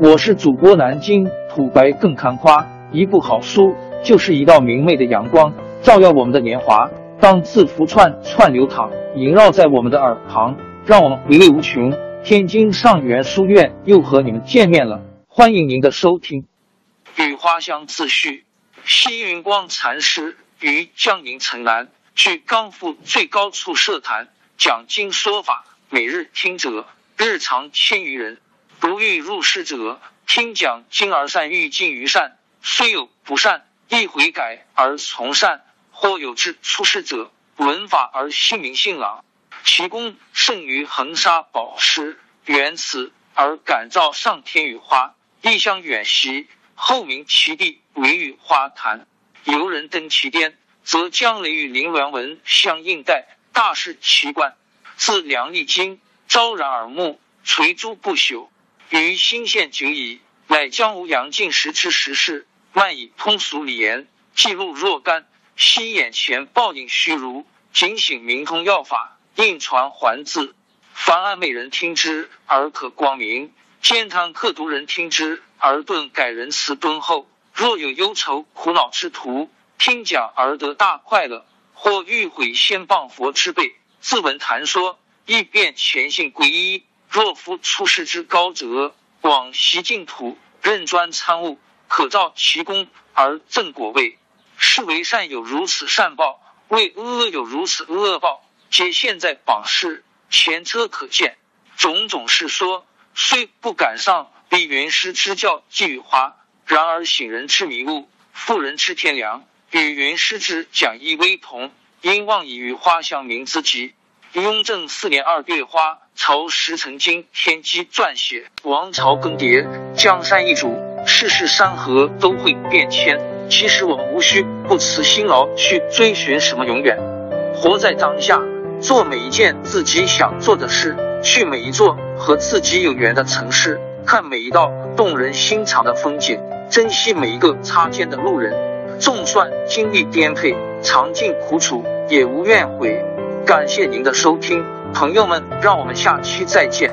我是主播南京土白更看花，一部好书就是一道明媚的阳光，照耀我们的年华。当字符串串流淌，萦绕在我们的耳旁，让我们回味无穷。天津上元书院又和你们见面了，欢迎您的收听。与花香自叙，西云光禅师于江宁城南，据刚复最高处设坛讲经说法，每日听者日常千余人。如欲入世者，听讲经而善，欲尽于善，虽有不善，亦悔改而从善。或有志出世者，闻法而信明信朗，其功胜于恒沙宝石。缘此而感召上天与花，异相远习。后名其地为雨花坛。游人登其巅，则将雷与凌乱文相应带，大是奇观。自梁立经，昭然耳目，垂珠不朽。于新县久矣，乃将无阳进时之时事，漫以通俗理言，记录若干。昔眼前报应虚如，警醒明通要法，印传还字。凡爱美人听之而可光明，兼贪刻读人听之而顿改仁慈敦厚。若有忧愁苦恼之徒，听讲而得大快乐；或欲毁先谤佛之辈，自闻谈说，亦便虔信皈依。若夫出世之高者，往习净土，任专参悟，可照其功而正果位。是为善有如此善报，为恶有如此恶报，皆现在榜示前车可见。种种是说，虽不敢上比云师之教寄予花，然而醒人之迷悟，妇人之天良，与云师之讲义微同。因望以与花香名之极。雍正四年二月花，朝时曾经天机撰写：王朝更迭，江山易主，世事山河都会变迁。其实我们无需不辞辛劳去追寻什么永远，活在当下，做每一件自己想做的事，去每一座和自己有缘的城市，看每一道动人心肠的风景，珍惜每一个擦肩的路人。纵算经历颠沛，尝尽苦楚，也无怨悔。感谢您的收听，朋友们，让我们下期再见。